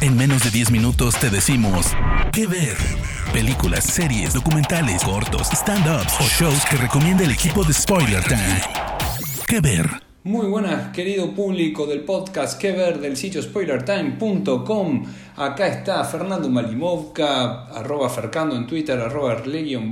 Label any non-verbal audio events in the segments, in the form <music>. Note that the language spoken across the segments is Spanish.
En menos de 10 minutos te decimos qué ver. Películas, series, documentales, cortos, stand-ups o shows que recomienda el equipo de Spoiler Time. ¿Qué ver? Muy buenas, querido público del podcast Que Ver del sitio spoilertime.com. Acá está Fernando Malimovka, arroba Fercando en Twitter, arroba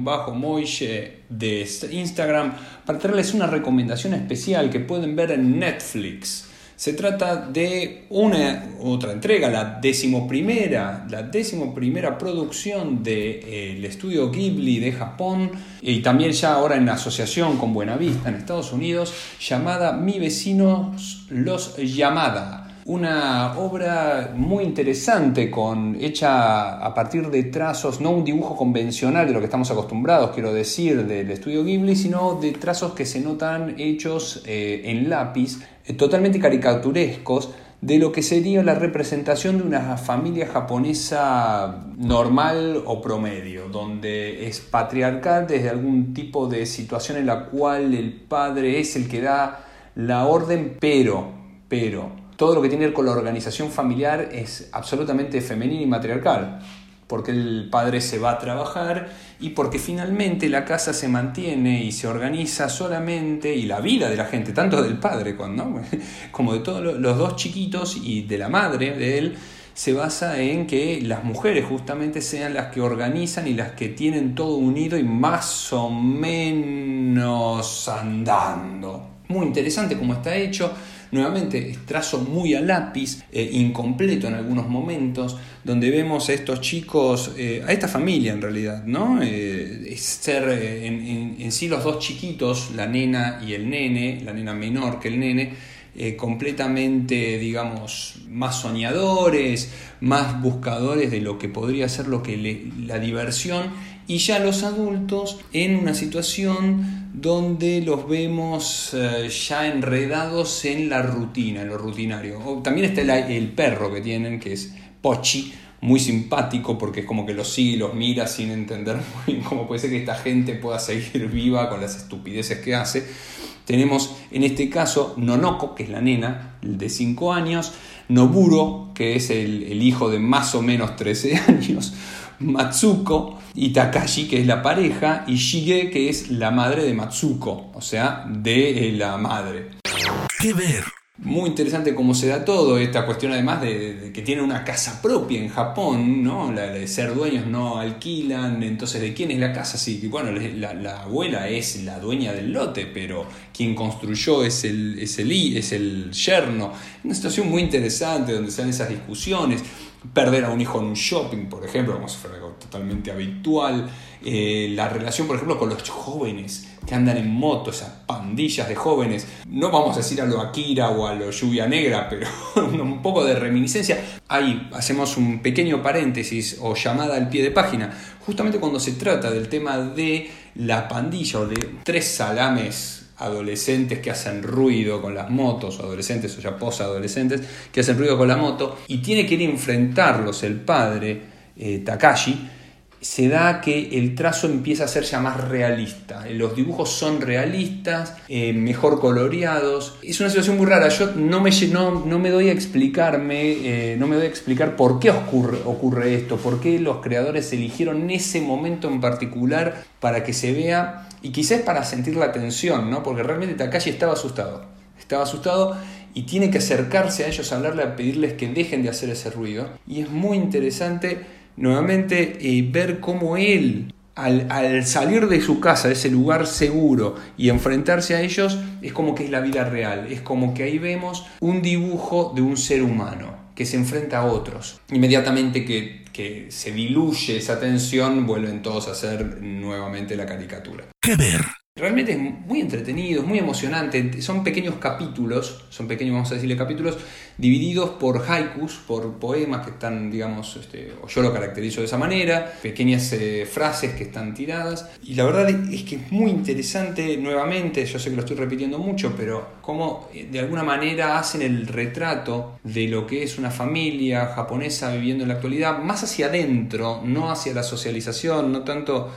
bajo moille de Instagram, para traerles una recomendación especial que pueden ver en Netflix. Se trata de una otra entrega, la decimoprimera, la decimoprimera producción del de, eh, estudio Ghibli de Japón y también ya ahora en asociación con Buenavista en Estados Unidos, llamada Mi vecinos los Yamada una obra muy interesante con, hecha a partir de trazos, no un dibujo convencional de lo que estamos acostumbrados, quiero decir, del estudio Ghibli, sino de trazos que se notan hechos eh, en lápiz, eh, totalmente caricaturescos, de lo que sería la representación de una familia japonesa normal o promedio, donde es patriarcal desde algún tipo de situación en la cual el padre es el que da la orden, pero, pero, todo lo que tiene que ver con la organización familiar es absolutamente femenino y matriarcal, porque el padre se va a trabajar y porque finalmente la casa se mantiene y se organiza solamente, y la vida de la gente, tanto del padre <laughs> como de todos los dos chiquitos y de la madre de él, se basa en que las mujeres justamente sean las que organizan y las que tienen todo unido y más o menos andando. Muy interesante cómo está hecho Nuevamente, trazo muy a lápiz, eh, incompleto en algunos momentos, donde vemos a estos chicos, eh, a esta familia en realidad, ¿no? Eh, ser en, sí los dos chiquitos, la nena y el nene, la nena menor que el nene, completamente, digamos, más soñadores, más buscadores de lo que podría ser lo que la diversión, y ya los adultos en una situación donde los vemos eh, ya enredados en la rutina, en lo rutinario. también está el, perro que tienen, que es Pochi, muy simpático porque es como que los sigue y los mira sin entender <laughs> muy bien cómo puede ser que esta gente pueda seguir viva con las estupideces que hace. Tenemos en este caso Nonoko, que es la nena de 5 años, Noburo, que es el hijo de más o menos 13 <laughs> años, Matsuko y Takashi, que es la pareja, y Shige, que es la madre de Matsuko, o sea, de eh, la madre. ¿Qué ver? Muy interesante cómo se da todo, esta cuestión además de, que tiene una casa propia en Japón, ¿no? La, de ser dueños no alquilan, entonces ¿de quién es la casa? Sí, bueno, la, abuela es la dueña del lote, pero quien construyó es el, es el, es el yerno. Una situación muy interesante donde se dan esas discusiones perder a un hijo en un shopping, por ejemplo, como si fuera algo totalmente habitual, eh, la relación, por ejemplo, con los jóvenes que andan en moto, esas pandillas de jóvenes, no vamos a decir a lo Akira o a lo Lluvia Negra, pero <laughs> un poco de reminiscencia. Ahí hacemos un pequeño paréntesis o llamada al pie de página, justamente cuando se trata del tema de la pandilla o de tres salames adolescentes que hacen ruido con las motos, adolescentes o ya posadolescentes que hacen ruido con la moto, y tiene que ir a enfrentarlos el padre, eh, Takashi, se da que el trazo empieza a ser ya más realista. Los dibujos son realistas, eh, mejor coloreados. Es una situación muy rara. Yo no me, no, no me doy a explicarme, eh, no me doy a explicar por qué ocurre, ocurre esto, por qué los creadores eligieron ese momento en particular para que se vea y quizás para sentir la tensión, ¿no? Porque realmente Takashi estaba asustado. Estaba asustado y tiene que acercarse a ellos, a hablarle, a pedirles que dejen de hacer ese ruido. Y es muy interesante nuevamente eh, ver cómo él, al, salir de su casa, de ese lugar seguro, y enfrentarse a ellos, es como que es la vida real, es como que ahí vemos un dibujo de un ser humano que se enfrenta a otros. Inmediatamente que, que se diluye esa tensión, vuelven todos a hacer nuevamente la caricatura. ¿Qué ver? Realmente es muy entretenido, es muy emocionante. Son pequeños capítulos, son pequeños, vamos a decirle capítulos, divididos por haikus, por poemas que están, digamos, este, o yo lo caracterizo de esa manera, pequeñas eh, frases que están tiradas. Y la verdad es que es muy interesante, nuevamente, yo sé que lo estoy repitiendo mucho, pero cómo eh, de alguna manera hacen el retrato de lo que es una familia japonesa viviendo en la actualidad, más hacia adentro, no hacia la socialización, no tanto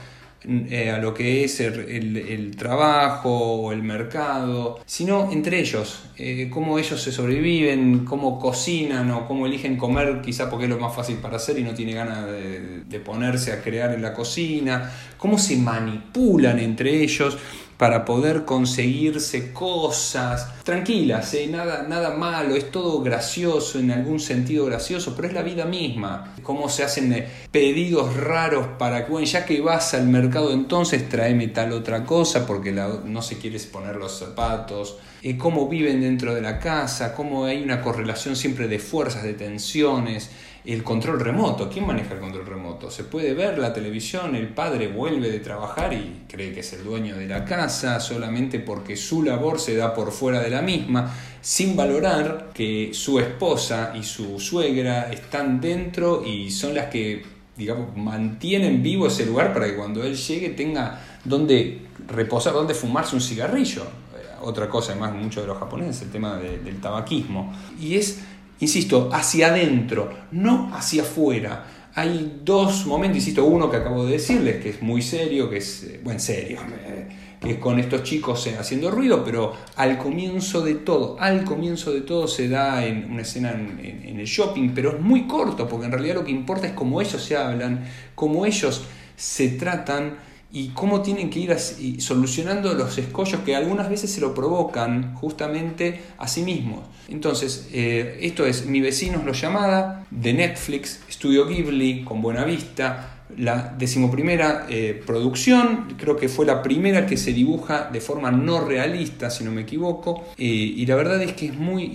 eh, a lo que es el, trabajo o el mercado, sino entre ellos, eh, cómo ellos se sobreviven, cómo cocinan o cómo eligen comer, quizá porque es lo más fácil para hacer y no tiene ganas de, de ponerse a crear en la cocina, cómo se manipulan entre ellos para poder conseguirse cosas tranquilas, ¿eh? nada, nada malo, es todo gracioso, en algún sentido gracioso, pero es la vida misma. Cómo se hacen eh, pedidos raros para que, bueno, ya que vas al mercado entonces tráeme tal otra cosa porque no se quiere poner los zapatos. Eh, cómo viven dentro de la casa, cómo hay una correlación siempre de fuerzas, de tensiones el control remoto. ¿Quién maneja el control remoto? Se puede ver la televisión, el padre vuelve de trabajar y cree que es el dueño de la casa solamente porque su labor se da por fuera de la misma, sin valorar que su esposa y su suegra están dentro y son las que, digamos, mantienen vivo ese lugar para que cuando él llegue tenga donde reposar, donde fumarse un cigarrillo. Eh, otra cosa, además, mucho de los japoneses, el tema del tabaquismo. Y es insisto, hacia adentro, no hacia afuera. Hay dos momentos, insisto, uno que acabo de decirles, que es muy serio, que es, eh, bueno, serio, <laughs> eh, que es con estos chicos eh, haciendo ruido, pero al comienzo de todo, al comienzo de todo se da en una escena en, en el shopping, pero es muy corto, porque en realidad lo que importa es cómo ellos se hablan, cómo ellos se tratan y cómo tienen que ir solucionando los escollos que algunas veces se lo provocan justamente a sí mismos. Entonces, eh, esto es Mi vecino es lo llamada, de Netflix, Studio Ghibli, con Buena Vista, la decimoprimera eh, producción, creo que fue la primera que se dibuja de forma no realista, si no me equivoco, eh, y la verdad es que es muy,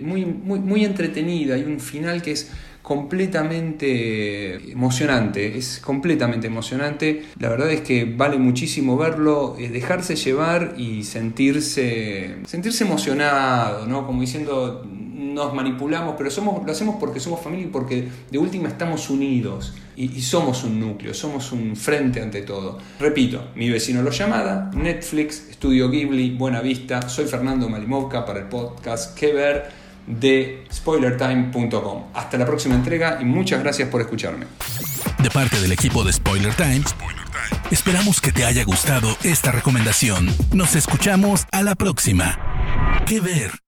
muy, muy, muy entretenida, hay un final que es completamente emocionante, es completamente emocionante. La verdad es que vale muchísimo verlo, dejarse llevar y sentirse, sentirse emocionado, ¿no? Como diciendo, nos manipulamos, pero somos, lo hacemos porque somos familia y porque de última estamos unidos y, somos un núcleo, somos un frente ante todo. Repito, mi vecino lo llamada, Netflix, Estudio Ghibli, Buena Vista, soy Fernando Malimovka para el podcast Que Ver de spoilertime.com. Hasta la próxima entrega y muchas gracias por escucharme. De parte del equipo de Spoiler Time, esperamos que te haya gustado esta recomendación. Nos escuchamos a la próxima. ¿Qué ver?